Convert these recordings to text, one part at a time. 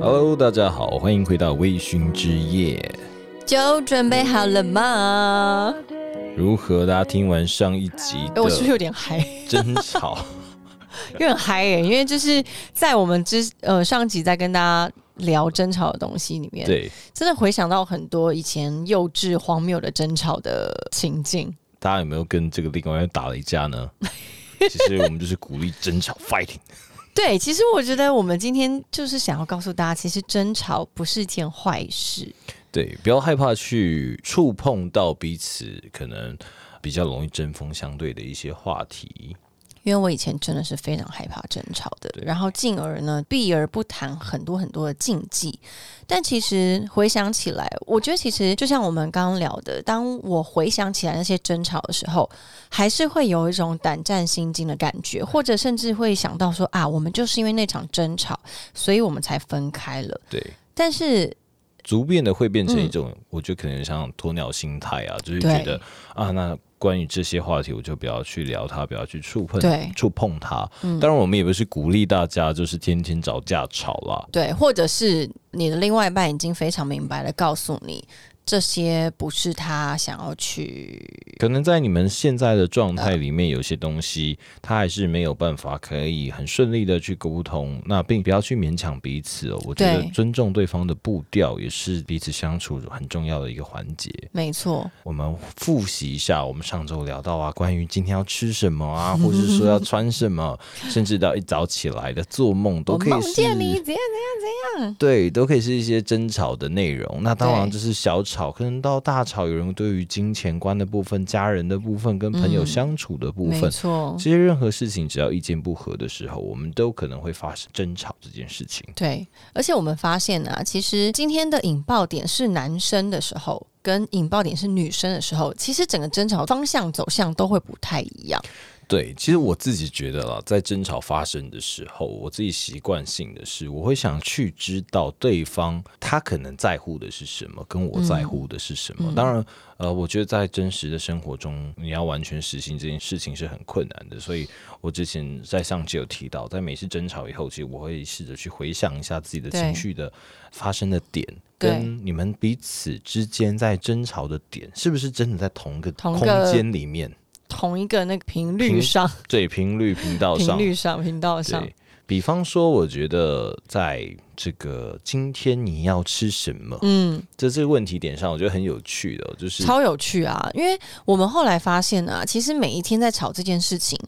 Hello，大家好，欢迎回到微醺之夜。酒准备好了吗？如何？大家听完上一集哎，我是不是有点嗨？争吵，有点嗨耶，因为就是在我们之呃上集在跟大家聊争吵的东西里面，对真的回想到很多以前幼稚荒谬的争吵的情境。大家有没有跟这个另外一打了一架呢？其实我们就是鼓励争吵 fighting。对，其实我觉得我们今天就是想要告诉大家，其实争吵不是一件坏事。对，不要害怕去触碰到彼此可能比较容易针锋相对的一些话题。因为我以前真的是非常害怕争吵的，然后进而呢避而不谈很多很多的禁忌。但其实回想起来，我觉得其实就像我们刚刚聊的，当我回想起来那些争吵的时候，还是会有一种胆战心惊的感觉，或者甚至会想到说啊，我们就是因为那场争吵，所以我们才分开了。对，但是逐渐的会变成一种，我觉得可能像鸵鸟心态啊，就是觉得啊，那关于这些话题，我就不要去聊它，不要去触碰对触碰它。嗯当然，我们也不是鼓励大家就是天天找架吵啦。对，或者是你的另外一半已经非常明白的告诉你，这些不是他想要去可能在你们现在的状态里面，有些东西他还是没有办法可以很顺利的去沟通，那并不要去勉强彼此哦。我觉得尊重对方的步调也是彼此相处很重要的一个环节。没错，我们复习一下，我们上周聊到啊，关于今天要吃什么啊，或是说要穿什么，甚至到一早起来的做梦，都可以是见你怎样怎样怎样。对，都可以是一些争吵的内容。那当然就是小吵，可能到大吵，有人对于金钱观的部分、家人的部分、跟朋友嗯相处的部没分，错这，些任何事情，只要意见不合的时候，我们都可能会发生争吵这件事情。对，而且我们发现啊，其实今天的引爆点是男生的时候，跟引爆点是女生的时候，其实整个争吵方向走向都会不太一样。对，其实我自己觉得啦，在争吵发生的时候，我自己习惯性的是，我会想去知道对方他可能在乎的是什么，跟我在乎的是什么。嗯当然，呃，我觉得在真实的生活中，你要完全实行这件事情是很困难的。所以我之前在上集有提到，在每次争吵以后，其实我会试着去回想一下自己的情绪的发生的点，跟你们彼此之间在争吵的点，是不是真的在同一个空间里面？同一个那个频率上，对，频率频道上频，率上，频道上，比方说，我觉得在这个今天你要吃什么？嗯，在这个问题点上，我觉得很有趣的哦，就是超有趣啊！因为我们后来发现啊，其实每一天在吵这件事情。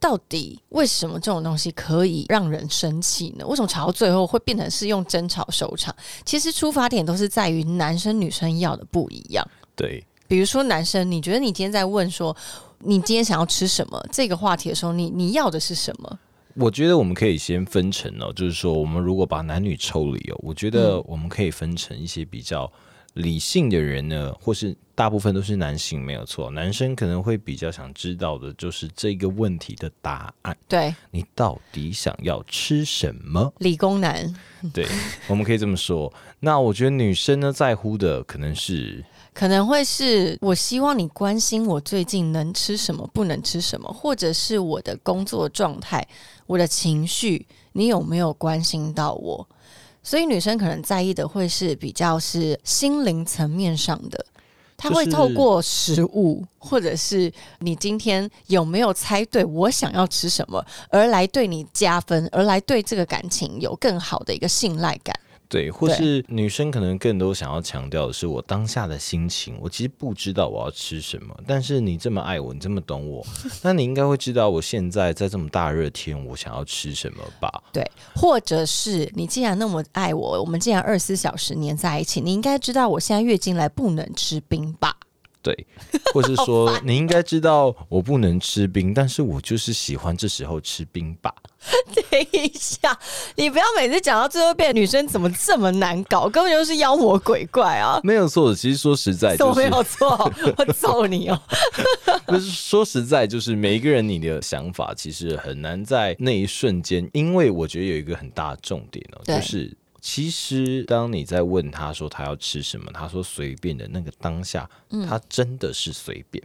到底为什么这种东西可以让人生气呢？为什么吵到最后会变成是用争吵收场？其实出发点都是在于男生女生要的不一样。对比如说男生，你觉得你今天在问说你今天想要吃什么这个话题的时候，你你要的是什么？我觉得我们可以先分成哦，就是说，我们如果把男女抽离哦，我觉得嗯我们可以分成一些比较理性的人呢，或是大部分都是男性，没有错。男生可能会比较想知道的就是这个问题的答案，对，你到底想要吃什么？理工男对，我们可以这么说。那我觉得女生呢，在乎的可能是可能会是我希望你关心我最近能吃什么，不能吃什么，或者是我的工作状态、我的情绪，你有没有关心到我？所以女生可能在意的会是比较是心灵层面上的，她会透过食物，或者是你今天有没有猜对我想要吃什么，而来对你加分，而来对这个感情有更好的一个信赖感。对，或是女生可能更多想要强调的是我当下的心情。我其实不知道我要吃什么，但是你这么爱我，你这么懂我，那你应该会知道我现在在这么大热天，我想要吃什么吧？对，或者是你既然那么爱我，我们既然二十四小时黏在一起，你应该知道我现在月经来不能吃冰吧？对，或是说你应该知道我不能吃冰，但是我就是喜欢这时候吃冰吧。等一下，你不要每次讲到最后变女生怎么这么难搞，根本就是妖魔鬼怪啊！没有错，其实说实在，怎么没有错？我揍你哦！不是说实在，就是每一个人你的想法其实很难在那一瞬间，因为我觉得有一个很大的重点哦，就是其实当你在问他说他要吃什么，他说随便的那个当下，嗯他真的是随便。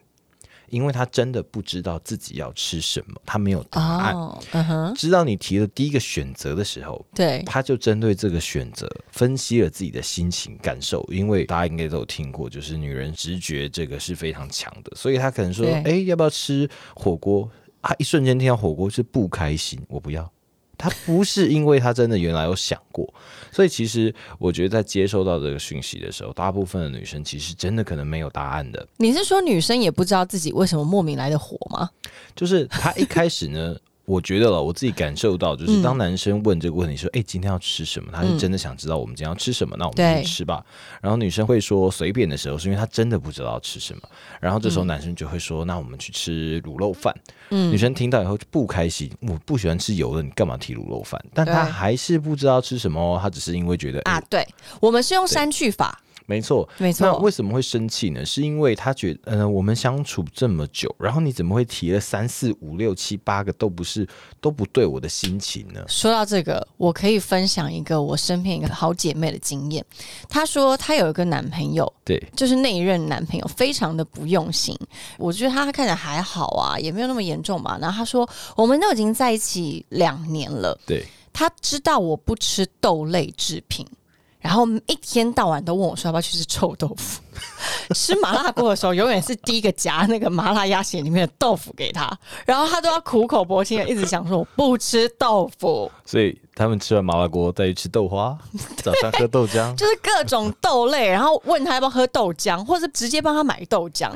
因为他真的不知道自己要吃什么，他没有答案。哦，嗯哼，知道你提了第一个选择的时候，对，他就针对这个选择分析了自己的心情感受，因为大家应该都有听过，就是女人直觉这个是非常强的，所以他可能说，对哎，要不要吃火锅？他一瞬间听到火锅是不开心，我不要。他不是因为他真的原来有想过，所以其实我觉得在接收到这个讯息的时候，大部分的女生其实真的可能没有答案的，你是说女生也不知道自己为什么莫名来的火吗？就是他一开始呢。我觉得了，我自己感受到，就是当男生问这个问题说：“哎、今天要吃什么？”他是真的想知道我们今天要吃什么，那我们对去吃吧。然后女生会说随便的时候，是因为她真的不知道吃什么。然后这时候男生就会说：“那我们去吃卤肉饭。”嗯女生听到以后就不开心，我不喜欢吃油的，你干嘛提卤肉饭？但她还是不知道吃什么哦，她只是因为觉得啊哎，对，我们是用删去法，没错，没错那为，什么会生气呢？是因为他觉得，呃，我们相处这么久，然后你怎么会提了三四五六七八个都不是都不对我的心情呢？说到这个，我可以分享一个我身边一个好姐妹的经验。她说她有一个男朋友，对，就是那一任男朋友非常的不用心，我觉得他看起来还好啊，也没有那么严重嘛。然后她说我们都已经在一起两年了，对，他知道我不吃豆类制品。然后一天到晚都问我说要不要去吃臭豆腐，吃麻辣锅的时候永远是第一个夹那个麻辣鸭血里面的豆腐给他，然后他都要苦口婆心的一直想说我不吃豆腐，所以他们吃完麻辣锅再去吃豆花，早上喝豆浆，就是各种豆类，然后问他要不要喝豆浆，或者是直接帮他买豆浆，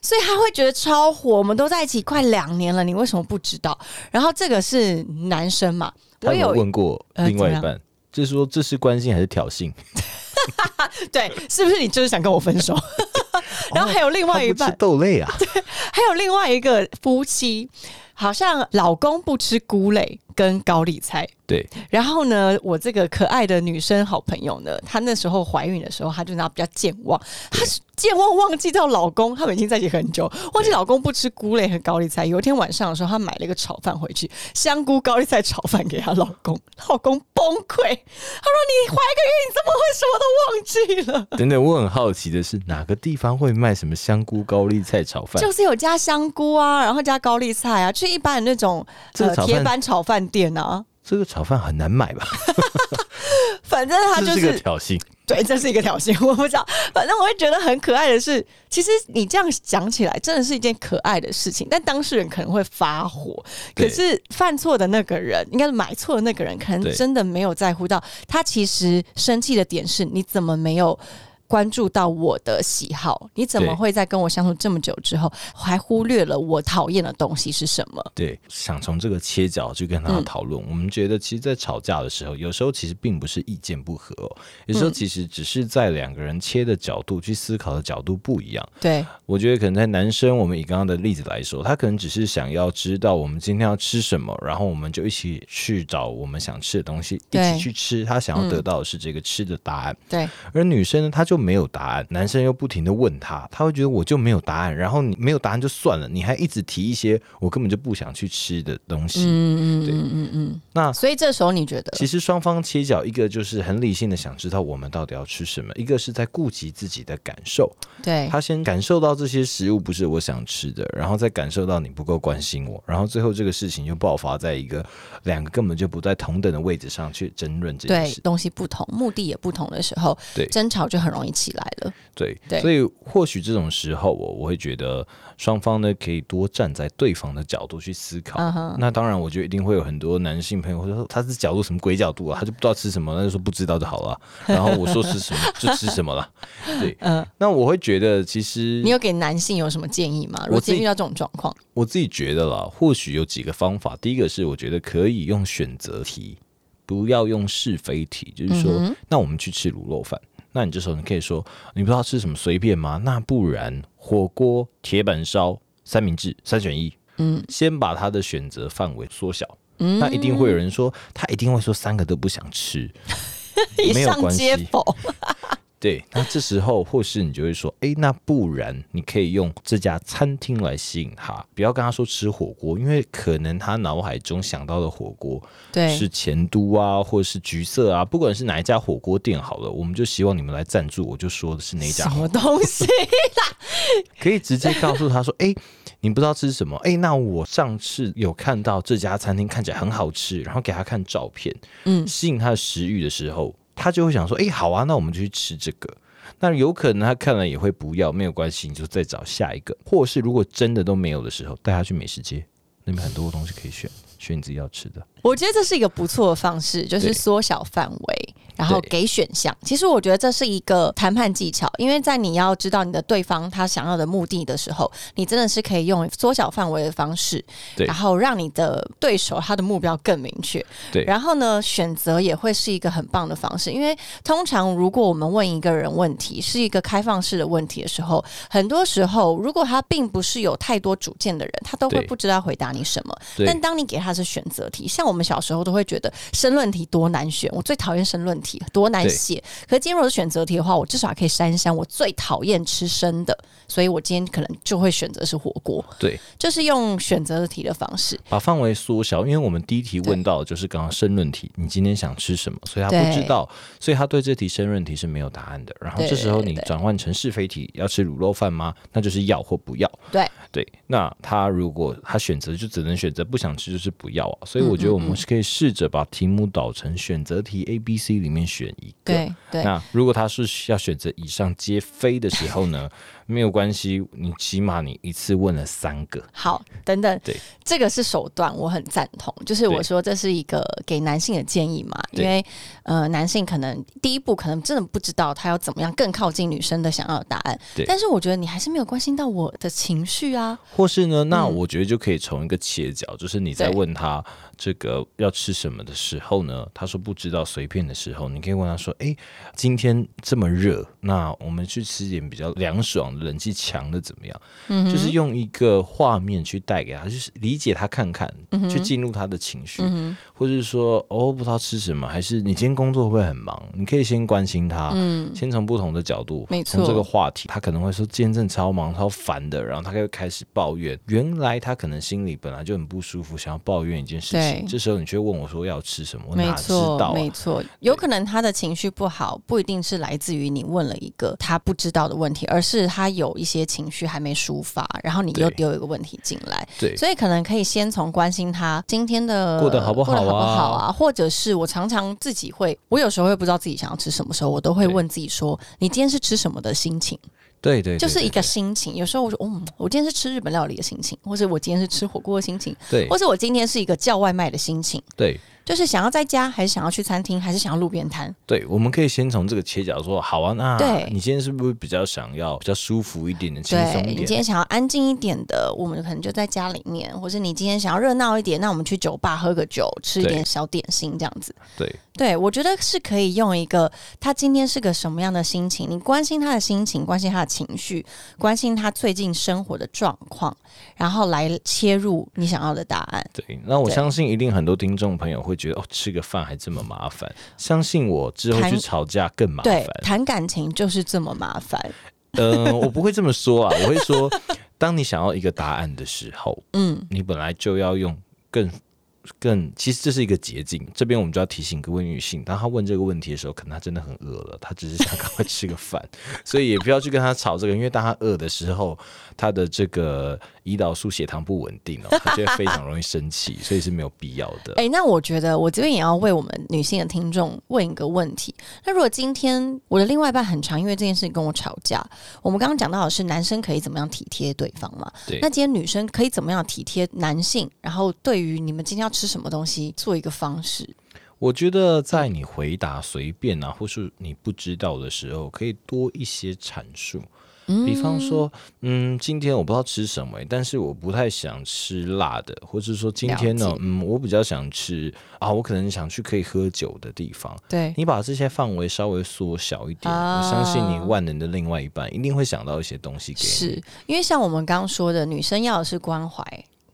所以他会觉得超火。我们都在一起快两年了，你为什么不知道？然后这个是男生嘛，我他有问过另外一半，就是说这是关心还是挑衅？对，是不是你就是想跟我分手？然后还有另外一半豆类啊，还有另外一个夫妻，好像老公不吃菇类跟高丽菜。对，然后呢，我这个可爱的女生好朋友呢，她那时候怀孕的时候，她就拿比较健忘，她是健忘忘记到老公，他们已经在一起很久，忘记老公不吃菇类和高丽菜。有一天晚上的时候，她买了一个炒饭回去，香菇高丽菜炒饭给她老公，老公崩溃，他说：“你怀个孕，你怎么会什么都忘记了？”等等，我很好奇的是哪个地方会卖什么香菇高丽菜炒饭？就是有加香菇啊，然后加高丽菜啊，去一般的那种呃铁板炒饭店啊，这个炒饭很难买吧？反正他就是个挑衅。对，这是一个挑衅，我不知道。反正我会觉得很可爱的是，其实你这样讲起来，真的是一件可爱的事情，但当事人可能会发火。可是犯错的那个人，应该是买错的那个人，可能真的没有在乎到他其实生气的点是，你怎么没有？关注到我的喜好，你怎么会在跟我相处这么久之后，还忽略了我讨厌的东西是什么？对，想从这个切角去跟他嗯讨论。我们觉得，其实，在吵架的时候，有时候其实并不是意见不合哦，有时候嗯其实只是在两个人切的角度去思考的角度不一样。对，我觉得可能在男生，我们以刚刚的例子来说，他可能只是想要知道我们今天要吃什么，然后我们就一起去找我们想吃的东西，一起去吃。他想要得嗯到的是这个吃的答案。对，而女生呢，她就没有答案，男生又不停的问他，他会觉得我就没有答案，然后你没有答案就算了，你还一直提一些我根本就不想去吃的东西。嗯嗯嗯嗯嗯。那所以这时候你觉得，其实双方切角，一个就是很理性的想知道我们到底要吃什么，一个是在顾及自己的感受。对，他先感受到这些食物不是我想吃的，然后再感受到你不够关心我，然后最后这个事情就爆发在一个两个根本就不在同等的位置上去争论这件事。对东西不同，目的也不同的时候，对争吵就很容易起来了。对，对所以或许这种时候，我我会觉得双方呢可以多站在对方的角度去思考。那当然，我觉得一定会有很多男性朋友会说他是角度什么鬼角度啊，他就不知道吃什么，那就说不知道就好了。然后我说吃什么 就吃什么了。对，嗯，那我会觉得其实你有给男性有什么建议吗？如果我自己今天遇到这种状况，我自己觉得啦，或许有几个方法。第一个是我觉得可以用选择题，不要用是非题，就是说，嗯那我们去吃卤肉饭。那你这时候你可以说，你不知道吃什么随便吗？那不然火锅、铁板烧、三明治三选一。嗯先把他的选择范围缩小。嗯，那一定会有人说，他一定会说三个都不想吃，没有关系。对，那这时候或是你就会说，哎，那不然你可以用这家餐厅来吸引他，不要跟他说吃火锅，因为可能他脑海中想到的火锅对，是前都啊，或者是橘色啊，不管是哪一家火锅店好了，我们就希望你们来赞助，我就说的是哪一家什，么东西啦？可以直接告诉他说，哎，你不知道吃什么，哎，那我上次有看到这家餐厅看起来很好吃，然后给他看照片，嗯，吸引他的食欲的时候，他就会想说：“哎、好啊，那我们就去吃这个。”那有可能他看了也会不要，没有关系，你就再找下一个。或是如果真的都没有的时候，带他去美食街，那边很多东西可以选，选你自己要吃的。我觉得这是一个不错的方式，就是缩小范围，然后给选项。其实我觉得这是一个谈判技巧，因为在你要知道你的对方他想要的目的的时候，你真的是可以用缩小范围的方式，对然后让你的对手他的目标更明确。对然后呢，选择也会是一个很棒的方式，因为通常如果我们问一个人问题是一个开放式的问题的时候，很多时候如果他并不是有太多主见的人，他都会不知道回答你什么。但当你给他是选择题，像我们小时候都会觉得申论题多难选，我最讨厌申论题，多难写。可是今天如果是选择题的话，我至少还可以删一删我最讨厌吃生的，所以我今天可能就会选择是火锅，对，就是用选择题的方式。把范围缩小，因为我们第一题问到的就是刚刚申论题，你今天想吃什么，所以他不知道，所以他对这题申论题是没有答案的。然后这时候你转换成是非题，要吃卤肉饭吗？那就是要或不要。对对，那他如果他选择就只能选择不想吃就是不要啊，所以我觉得我嗯们是可以试着把题目导成选择题 A、B、C 里面选一个。对对，那如果他是要选择以上皆非的时候呢，没有关系，你起码你一次问了三个。好，等等，对，这个是手段，我很赞同。就是我说这是一个给男性的建议嘛，因为呃，男性可能第一步可能真的不知道他要怎么样更靠近女生的想要的答案对，但是我觉得你还是没有关心到我的情绪啊。或是呢，那嗯我觉得就可以从一个切角，就是你在问他这个要吃什么的时候呢，他说不知道随便的时候，你可以问他说：“诶，今天这么热，那我们去吃点比较凉爽的、冷气强的怎么样？”嗯就是用一个画面去带给他，就是理解他看看，去进入他的情绪，嗯，或者是说哦不知道吃什么，还是你今天工作会不会很忙？你可以先关心他，嗯，先从不同的角度，没从这个话题，他可能会说今天真的超忙、超烦的，然后他就会开始抱怨。原来他可能心里本来就很不舒服，想要抱怨一件事情。这时候你却问我说要吃什么，我没哪知道，啊？没错，有可能他的情绪不好，不一定是来自于你问了一个他不知道的问题，而是他有一些情绪还没抒发，然后你又丢一个问题进来，对。所以可能可以先从关心他今天的过得好不好啊。过得好不好啊，或者是我常常自己会，我有时候会不知道自己想要吃什么时候，我都会问自己说，你今天是吃什么的心情？对对，对就是一个心情。有时候我说，嗯，我今天是吃日本料理的心情，或者我今天是吃火锅的心情，对。或者我今天是一个叫外卖的心情。对就是想要在家，还是想要去餐厅，还是想要路边摊？对，我们可以先从这个切角说，好啊，那对你今天是不是比较想要比较舒服一点的、轻松一点？对你今天想要安静一点的，我们可能就在家里面；或是你今天想要热闹一点，那我们去酒吧喝个酒，吃一点小点心这样子。对对，我觉得是可以用一个他今天是个什么样的心情，你关心他的心情，关心他的情绪，关心他最近生活的状况，然后来切入你想要的答案。对，那我相信一定很多听众朋友会觉得，哦，吃个饭还这么麻烦。相信我，之后去吵架更麻对烦，。谈感情就是这么麻烦。嗯、我不会这么说啊，我会说，当你想要一个答案的时候，嗯，你本来就要用更更，其实这是一个捷径。这边我们就要提醒各位女性，当她问这个问题的时候，可能她真的很饿了，她只是想赶快吃个饭，所以也不要去跟她吵这个，因为当她饿的时候，她的这个胰岛素血糖不稳定哦，她就会非常容易生气，所以是没有必要的。哎、那我觉得我这边也要为我们女性的听众问一个问题：那如果今天我的另外一半很常因为这件事情跟我吵架，我们刚刚讲到的是男生可以怎么样体贴对方嘛？对那今天女生可以怎么样体贴男性？然后对于你们今天要吃什么东西做一个方式？我觉得在你回答随便啊，或是你不知道的时候，可以多一些阐述。比方说，嗯，今天我不知道吃什么、但是我不太想吃辣的，或者说今天呢，嗯，我比较想吃啊，我可能想去可以喝酒的地方。对，你把这些范围稍微缩小一点，啊我相信你万能的另外一半一定会想到一些东西给你。是因为像我们刚刚说的，女生要的是关怀。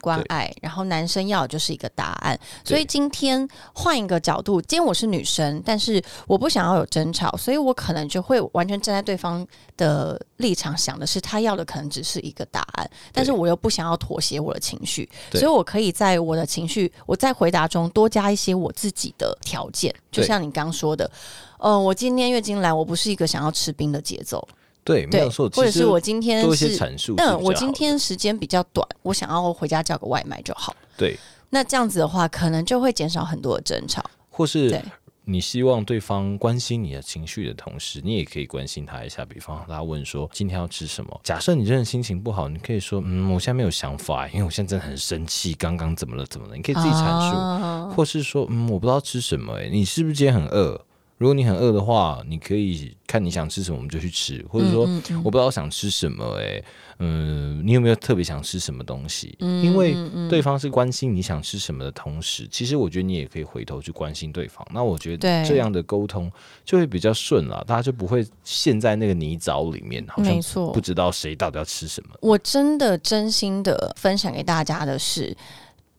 关爱，然后男生要的就是一个答案。所以今天换一个角度，今天我是女生，但是我不想要有争吵，所以我可能就会完全站在对方的立场，想的是他要的可能只是一个答案，但是我又不想要妥协我的情绪，所以我可以在我的情绪我在回答中多加一些我自己的条件，就像你刚说的，呃，我今天月经来，我不是一个想要吃冰的节奏。对，没有错。或者是我今天多一些阐述。嗯，我今天时间比较短，我想要回家叫个外卖就好。对，那这样子的话，可能就会减少很多的争吵。或是你希望对方关心你的情绪的同时，你也可以关心他一下。比方他问说今天要吃什么？假设你真的心情不好，你可以说嗯，我现在没有想法，因为我现在真的很生气，刚刚怎么了怎么了？你可以自己阐述，或是说嗯，我不知道吃什么，哎，你是不是今天很饿？如果你很饿的话，你可以看你想吃什么，我们就去吃。或者说，我不知道想吃什么，哎，嗯，你有没有特别想吃什么东西？因为对方是关心你想吃什么的同时，其实我觉得你也可以回头去关心对方。那我觉得这样的沟通就会比较顺了，大家就不会陷在那个泥沼里面，好像不知道谁到底要吃什么。我真的真心的分享给大家的是，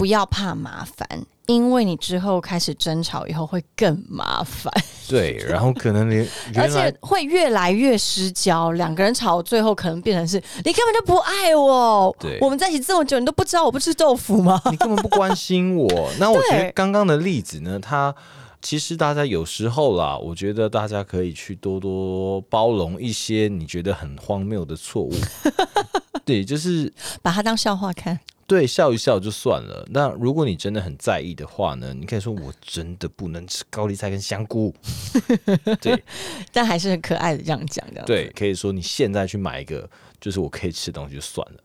不要怕麻烦。因为你之后开始争吵以后会更麻烦，对，然后可能连 而且会越来越失焦，两个人吵最后可能变成是你根本就不爱我，对，我们在一起这么久，你都不知道我不吃豆腐吗？你根本不关心我。那我觉得刚刚的例子呢，他其实大家有时候啦，我觉得大家可以去多多包容一些你觉得很荒谬的错误，对，就是把它当笑话看。对，笑一笑就算了。那如果你真的很在意的话呢？你可以说我真的不能吃高丽菜跟香菇。对，但还是很可爱的这样讲的。对，可以说你现在去买一个，就是我可以吃的东西就算了。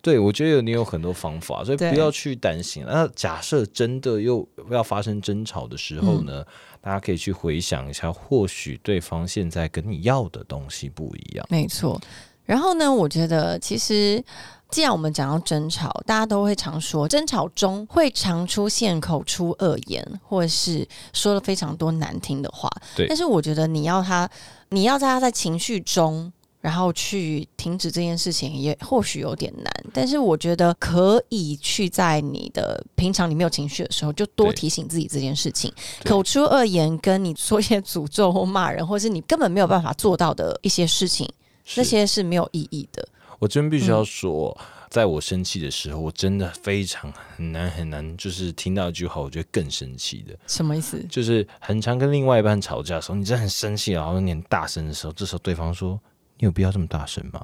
对，我觉得你有很多方法，所以不要去担心。那假设真的又要发生争吵的时候呢？大家可以去回想一下，或许对方现在跟你要的东西不一样。没错。然后呢？我觉得其实。既然我们讲到争吵，大家都会常说，争吵中会常出现口出恶言，或者是说了非常多难听的话。对。但是我觉得你要他，你要在他在情绪中，然后去停止这件事情，也或许有点难。但是我觉得可以去在你的平常你没有情绪的时候，就多提醒自己这件事情。口出恶言，跟你说一些诅咒或骂人，或是你根本没有办法做到的一些事情，那些是没有意义的。我真必须要说，在我生气的时候，我真的非常很难很难，就是听到一句话，我觉得更生气的。什么意思？就是很常跟另外一半吵架的时候，你真的很生气，然后你很大声的时候，这时候对方说：“你有必要这么大声吗？”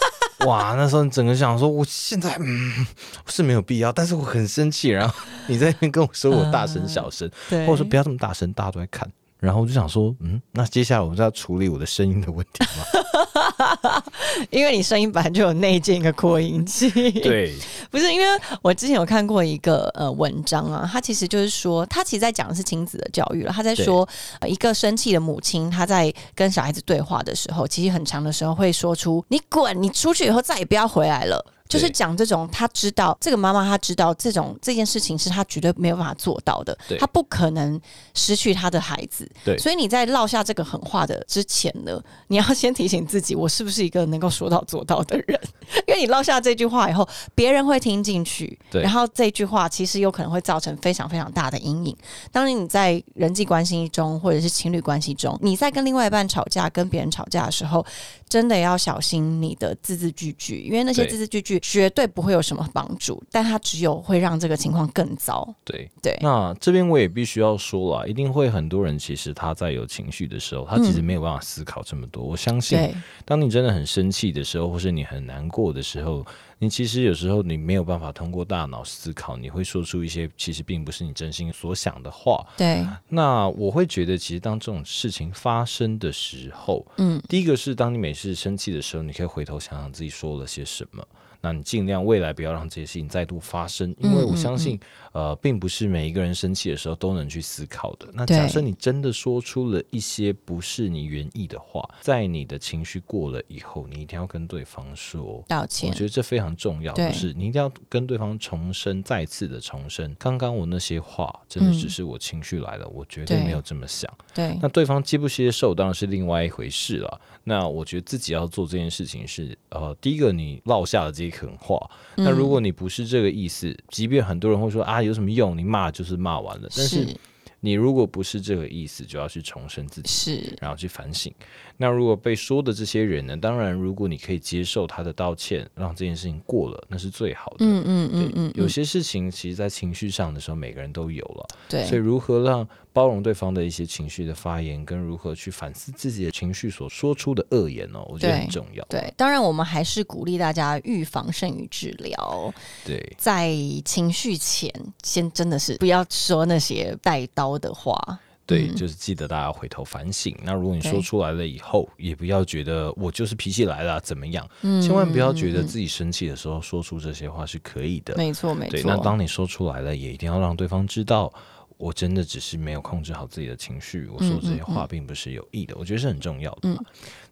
哇，那时候你整个想说，我现在嗯是没有必要，但是我很生气，然后你在那边跟我说我大声小声，或者说不要这么大声，大家都在看。然后我就想说，嗯，那接下来我们就要处理我的声音的问题吗？因为你声音本来就有内建一个扩音器。对，不是因为我之前有看过一个呃文章啊，他其实就是说，他其实在讲的是亲子的教育了。他在说，一个生气的母亲，她在跟小孩子对话的时候，其实很长的时候会说出“你滚，你出去以后再也不要回来了”。就是讲这种，他知道这个妈妈，她知道这种这件事情是他绝对没有办法做到的，他不可能失去他的孩子。对，所以你在落下这个狠话的之前呢，你要先提醒自己，我是不是一个能够说到做到的人？因为你落下这句话以后，别人会听进去，然后这句话其实有可能会造成非常非常大的阴影。当然你在人际关系中，或者是情侣关系中，你在跟另外一半吵架、跟别人吵架的时候，真的要小心你的字字句句，因为那些字字句句。绝对不会有什么帮助，但它只有会让这个情况更糟。对对，那这边我也必须要说了，一定会很多人其实他在有情绪的时候，他其实没有办法思考这么多。我相信，当你真的很生气的时候，或是你很难过的时候。你其实有时候你没有办法通过大脑思考，你会说出一些其实并不是你真心所想的话。对，那我会觉得，其实当这种事情发生的时候，嗯，第一个是当你每次生气的时候，你可以回头想想自己说了些什么。那你尽量未来不要让这些事情再度发生，因为我相信，呃，并不是每一个人生气的时候都能去思考的。那假设你真的说出了一些不是你原意的话，在你的情绪过了以后，你一定要跟对方说道歉。我觉得这非常重要，就是你一定要跟对方重申，再次的重申，刚刚我那些话真的只是我情绪来了，我绝对没有这么想。对，那对方接不接受当然是另外一回事了。那我觉得自己要做这件事情是，呃，第一个你落下了这。一狠话。那如果你不是这个意思，即便很多人会说啊有什么用，你骂就是骂完了，但是。你如果不是这个意思，就要去重申自己，是，然后去反省。那如果被说的这些人呢？当然，如果你可以接受他的道歉，让这件事情过了，那是最好的。嗯嗯嗯嗯。有些事情，其实，在情绪上的时候，每个人都有了。对。所以，如何让包容对方的一些情绪的发言，跟如何去反思自己的情绪所说出的恶言哦，我觉得很重要。对，当然，我们还是鼓励大家预防胜于治疗。对，在情绪前，先真的是不要说那些带刀的话。对，就是记得大家回头反省。那如果你说出来了以后，也不要觉得我就是脾气来了怎么样，千万不要觉得自己生气的时候说出这些话是可以的。没错，没错。那当你说出来了，也一定要让对方知道，我真的只是没有控制好自己的情绪，我说这些话并不是有意的。我觉得是很重要的。嗯，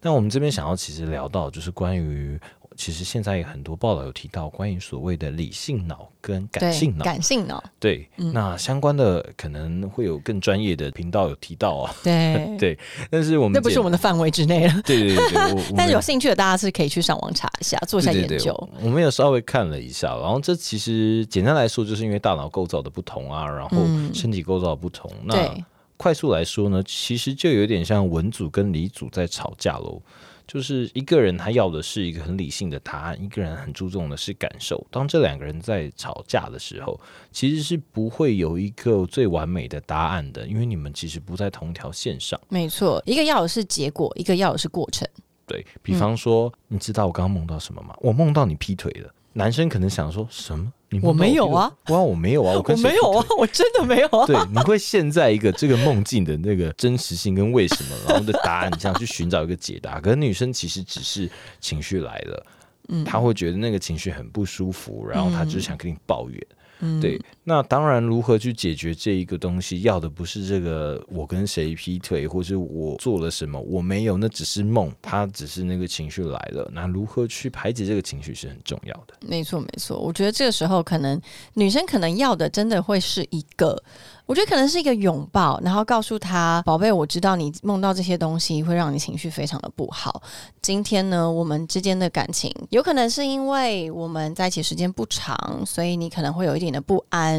那我们这边想要其实聊到就是关于。其实现在有很多报道有提到关于所谓的理性脑跟感性脑，感性脑对，那相关的可能会有更专业的频道有提到啊，对 对，但是我们那不是我们的范围之内了，对对对对，但是有兴趣的大家是可以去上网查一下，做一下研究。我们有稍微看了一下，然后这其实简单来说，就是因为大脑构造的不同啊，然后身体构造的不同，那快速来说呢，其实就有点像文组跟理组在吵架喽。就是一个人他要的是一个很理性的答案，一个人很注重的是感受。当这两个人在吵架的时候，其实是不会有一个最完美的答案的，因为你们其实不在同条线上。没错，一个要的是结果，一个要的是过程。对比方说，你知道我刚刚梦到什么吗？我梦到你劈腿了。男生可能想说什么？我没有啊，哇，我没有啊，我没有啊，我真的没有啊。对，你会陷在一个这个梦境的那个真实性跟为什么，然后的答案你想去寻找一个解答。可是女生其实只是情绪来了，嗯，她会觉得那个情绪很不舒服，然后她就想跟你抱怨。嗯对，那当然，如何去解决这一个东西，要的不是这个我跟谁劈腿，或是我做了什么，我没有，那只是梦，他只是那个情绪来了。那如何去排解这个情绪是很重要的。没错，没错，我觉得这个时候可能女生可能要的真的会是一个。我觉得可能是一个拥抱，然后告诉他：“宝贝，我知道你梦到这些东西会让你情绪非常的不好。今天呢，我们之间的感情有可能是因为我们在一起时间不长，所以你可能会有一点的不安。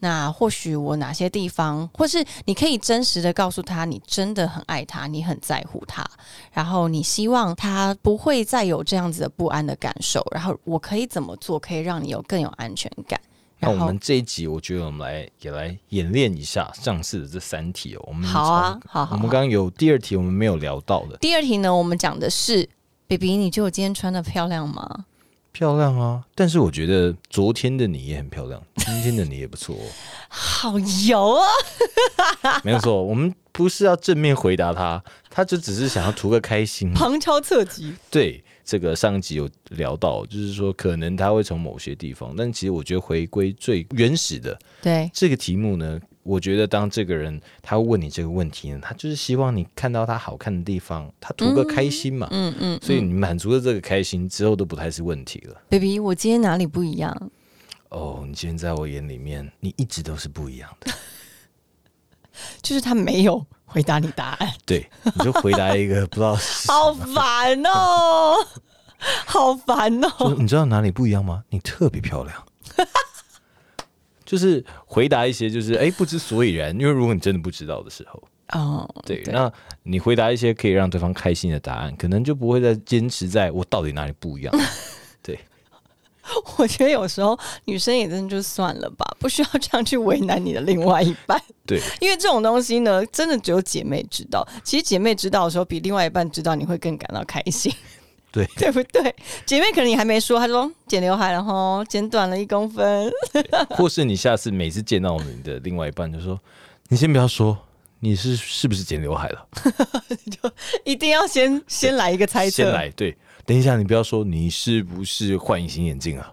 那或许我哪些地方，或是你可以真实的告诉他，你真的很爱他，你很在乎他，然后你希望他不会再有这样子的不安的感受。然后我可以怎么做，可以让你有更有安全感？”那我们这一集，我觉得我们来也来演练一下上次的这三题哦。我们好啊，好，我们刚刚有第二题，我们没有聊到的。第二题呢，我们讲的是，baby，你觉得我今天穿的漂亮吗？漂亮啊，但是我觉得昨天的你也很漂亮，今天的你也不错。好油啊！没有错，我们不是要正面回答他，他就只是想要图个开心，旁敲侧击。对。这个上集有聊到，就是说可能他会从某些地方，但其实我觉得回归最原始的，对这个题目呢，我觉得当这个人他问你这个问题呢，他就是希望你看到他好看的地方，他图个开心嘛，嗯嗯，所以你满足了这个开心之后，都不太是问题了。Baby，我今天哪里不一样？哦，你今天在我眼里面，你一直都是不一样的，就是他没有。回答你答案，对，你就回答一个不知道，好烦哦，好烦哦。你知道哪里不一样吗？你特别漂亮。就是回答一些，就是哎，不知所以然。因为如果你真的不知道的时候，哦，对，那你回答一些可以让对方开心的答案，可能就不会再坚持在我到底哪里不一样。对。我觉得有时候女生也真的就算了吧，不需要这样去为难你的另外一半。对，因为这种东西呢，真的只有姐妹知道。其实姐妹知道的时候，比另外一半知道，你会更感到开心。对，对不对？姐妹可能你还没说，她说剪刘海了哈，剪短了一公分。或是你下次每次见到你的另外一半，就说你先不要说你是是不是剪刘海了，就一定要先先来一个猜测，先来对。等一下，你不要说你是不是换隐形眼镜啊？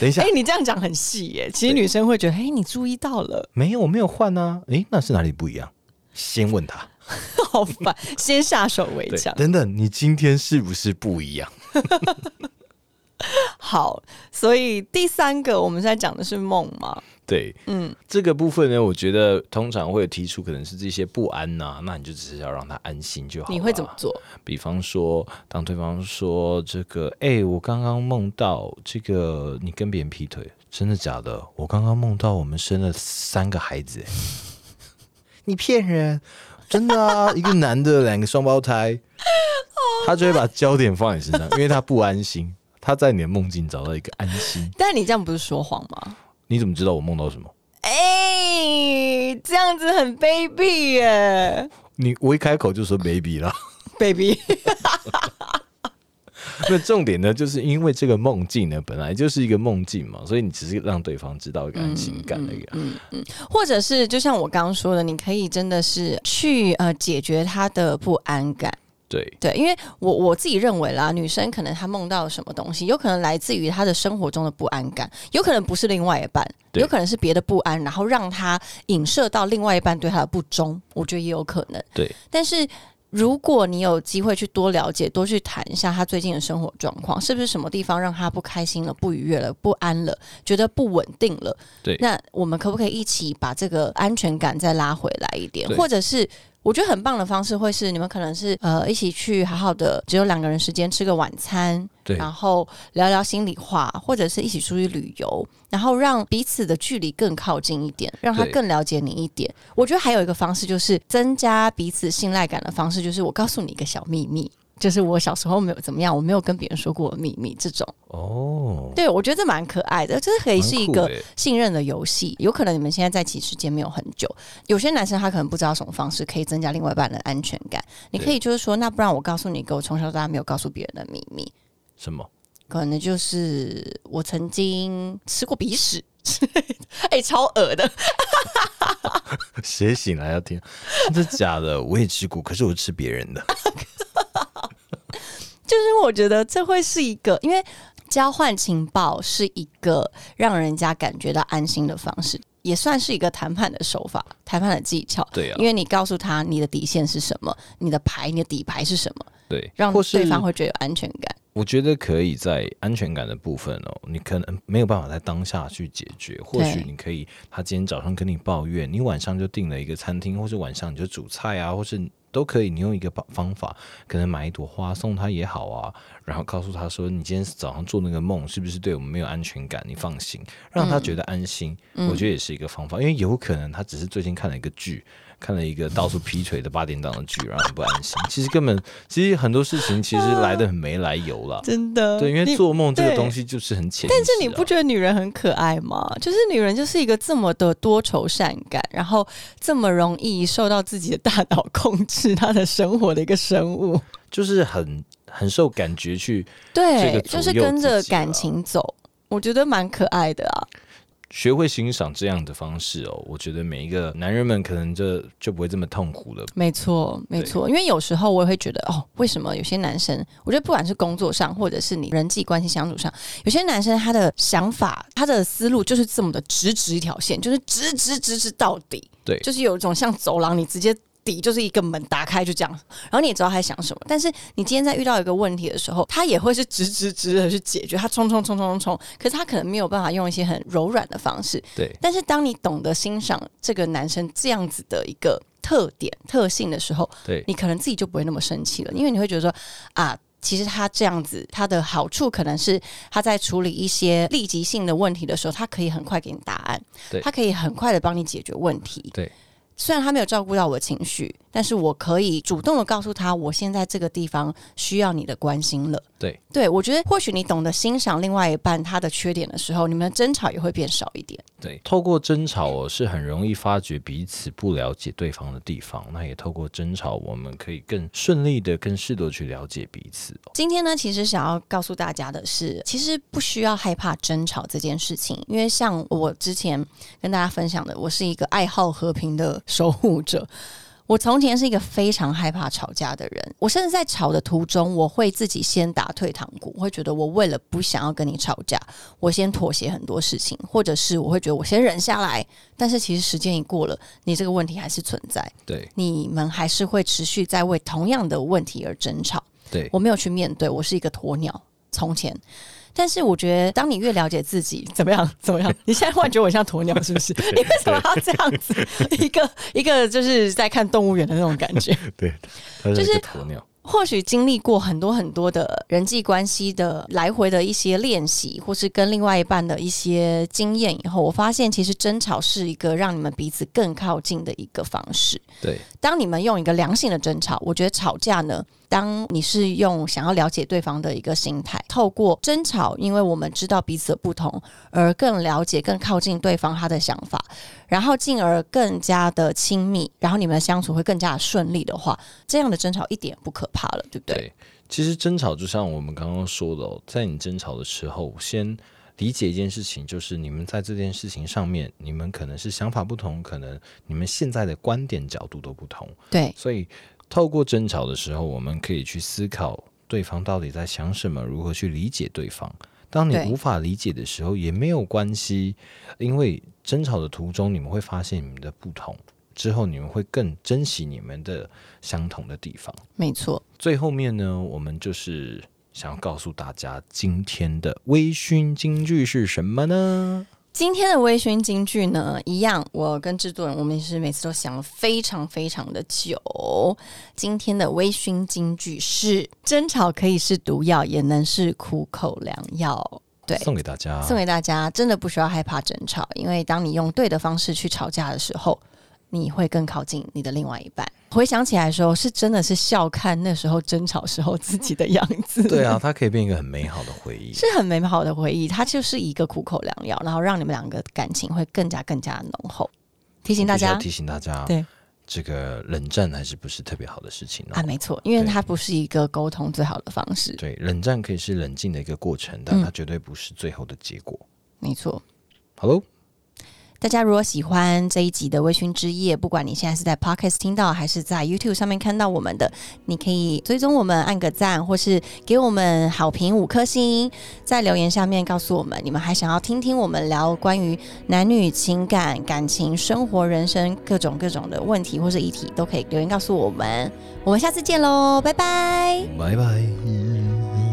等一下，哎，你这样讲很细耶。其实女生会觉得，哎，你注意到了？没有，我没有换啊。哎，那是哪里不一样？先问他，好烦，先下手为强。等等，你今天是不是不一样？好，所以第三个我们在讲的是梦吗？对，嗯，这个部分呢，我觉得通常会提出可能是这些不安呐、那你就只是要让他安心就好。你会怎么？做？比方说，当对方说这个，哎、我刚刚梦到这个你跟别人劈腿，真的假的？我刚刚梦到我们生了三个孩子、哎 你骗人，真的啊，一个男的，两个双胞胎，他就会把焦点放在你身上，因为他不安心，他在你的梦境找到一个安心。但你这样不是说谎吗？你怎么知道我梦到什么？哎、这样子很卑鄙耶你我一开口就说 baby 了。，baby。那重点呢，就是因为这个梦境呢，本来就是一个梦境嘛，所以你只是让对方知道一个安心感的一个。或者是就像我刚刚说的，你可以真的是去呃解决他的不安感。对对，因为我我自己认为啦，女生可能她梦到什么东西，有可能来自于她的生活中的不安感，有可能不是另外一半，有可能是别的不安，然后让她影射到另外一半对她的不忠，我觉得也有可能。对，但是如果你有机会去多了解、多去谈一下他最近的生活状况，是不是什么地方让他不开心了、不愉悦了、不安了、觉得不稳定了？对那我们可不可以一起把这个安全感再拉回来一点？或者是我觉得很棒的方式会是你们可能是呃一起去好好的只有两个人时间吃个晚餐，对然后聊聊心里话，或者是一起出去旅游，然后让彼此的距离更靠近一点，让他更了解你一点。我觉得还有一个方式就是增加彼此信赖感的方式，就是我告诉你一个小秘密。就是我小时候没有怎么样，我没有跟别人说过的秘密，这种哦，对我觉得这蛮可爱的，这可以是一个信任的游戏。有可能你们现在在一起时间没有很久，有些男生他可能不知道什么方式可以增加另外一半的安全感。你可以就是说，那不然我告诉你一个我从小到大没有告诉别人的秘密，什么？可能就是我曾经吃过鼻屎，哎、超恶的。谁醒来要听？真的假的？我也吃过，可是我吃别人的。就是我觉得这会是一个，因为交换情报是一个让人家感觉到安心的方式，也算是一个谈判的手法、谈判的技巧。对啊因，为你告诉他你的底线是什么，你的牌、你的底牌是什么，对，让对方会觉得有安全感。我觉得可以在安全感的部分哦，你可能没有办法在当下去解决，或许你可以，他今天早上跟你抱怨，你晚上就订了一个餐厅，或是晚上你就煮菜啊，或是都可以，你用一个方方法，可能买一朵花送他也好啊，然后告诉他说，你今天早上做那个梦是不是对我们没有安全感？你放心，让他觉得安心，嗯我觉得也是一个方法，因为有可能他只是最近看了一个剧。看了一个到处劈腿的八点档的剧，让人不安心。其实根本，其实很多事情其实来的很没来由啦。真的对，因为做梦这个东西就是很浅、但是你不觉得女人很可爱吗？就是女人就是一个这么的多愁善感，然后这么容易受到自己的大脑控制她的生活的一个生物。就是很很受感觉去对，就是跟着感情走，我觉得蛮可爱的啊。学会欣赏这样的方式哦。我觉得每一个男人们可能就就不会这么痛苦了。没错，没错，因为有时候我也会觉得，哦，为什么有些男生，我觉得不管是工作上，或者是你人际关系相处上，有些男生他的想法、他的思路就是这么的直直一条线，就是直直直直到底，对就是有一种像走廊，你直接。底就是一个门打开就这样，然后你也知道他在想什么。但是你今天在遇到一个问题的时候，他也会是直直直的去解决，他冲冲冲冲冲冲，可是他可能没有办法用一些很柔软的方式，对但是当你懂得欣赏这个男生这样子的一个特点、特性的时候，对你可能自己就不会那么生气了，因为你会觉得说啊。其实他这样子，他的好处可能是他在处理一些立即性的问题的时候，他可以很快给你答案对，他可以很快的帮你解决问题。对，虽然他没有照顾到我的情绪，但是我可以主动的告诉他，我现在这个地方需要你的关心了。对，对我觉得或许你懂得欣赏另外一半他的缺点的时候，你们的争吵也会变少一点。对，透过争吵我，是很容易发觉彼此不了解对方的地方。那也透过争吵，我们可以更顺利的、更适度地去了解彼此哦。今天呢，其实想要告诉大家的是，其实不需要害怕争吵这件事情，因为像我之前跟大家分享的，我是一个爱好和平的守护者。我从前是一个非常害怕吵架的人，我甚至在吵的途中，我会自己先打退堂鼓，我会觉得我为了不想要跟你吵架，我先妥协很多事情，或者是我会觉得我先忍下来，但是其实时间一过了，你这个问题还是存在，对你们还是会持续在为同样的问题而争吵。对我没有去面对，我是一个鸵鸟。从前，但是我觉得，当你越了解自己，怎么样？怎么样？你现在忽然觉得我像鸵鸟，是不是？你为什么要这样子？一个一个就是在看动物园的那种感觉。对，就是鸵鸟。或许经历过很多很多的人际关系的来回的一些练习，或是跟另外一半的一些经验以后，我发现其实争吵是一个让你们彼此更靠近的一个方式。对，当你们用一个良性的争吵，我觉得吵架呢。当你是用想要了解对方的一个心态，透过争吵，因为我们知道彼此的不同，而更了解、更靠近对方他的想法，然后进而更加的亲密，然后你们的相处会更加的顺利的话，这样的争吵一点不可怕了，对不对？对，其实争吵就像我们刚刚说的，在你争吵的时候，先理解一件事情，就是你们在这件事情上面，你们可能是想法不同，可能你们现在的观点角度都不同，对，所以。透过争吵的时候，我们可以去思考对方到底在想什么，如何去理解对方。当你无法理解的时候，也没有关系，因为争吵的途中，你们会发现你们的不同，之后你们会更珍惜你们的相同的地方。没错。最后面呢，我们就是想要告诉大家，今天的微醺金句是什么呢？今天的微醺金句呢，一样，我跟制作人，我们也是每次都想了非常非常的久。今天的微醺金句是：争吵可以是毒药，也能是苦口良药。对，送给大家，送给大家，真的不需要害怕争吵，因为当你用对的方式去吵架的时候。你会更靠近你的另外一半。回想起来的时候，是真的是笑看那时候争吵时候自己的样子。对啊，它可以变一个很美好的回忆，是很美好的回忆。它就是一个苦口良药，然后让你们两个感情会更加更加浓厚。提醒大家，提醒大家，对这个冷战还是不是特别好的事情啊？没错，因为它不是一个沟通最好的方式。对，冷战可以是冷静的一个过程，但它绝对不是最后的结果。没错。好喽。大家如果喜欢这一集的微醺之夜，不管你现在是在 Podcast 听到，还是在 YouTube 上面看到我们的，你可以追踪我们，按个赞，或是给我们好评五颗星，在留言下面告诉我们，你们还想要听听我们聊关于男女情感、感情、生活、人生各种各种的问题或者议题，都可以留言告诉我们。我们下次见喽，拜拜，拜拜。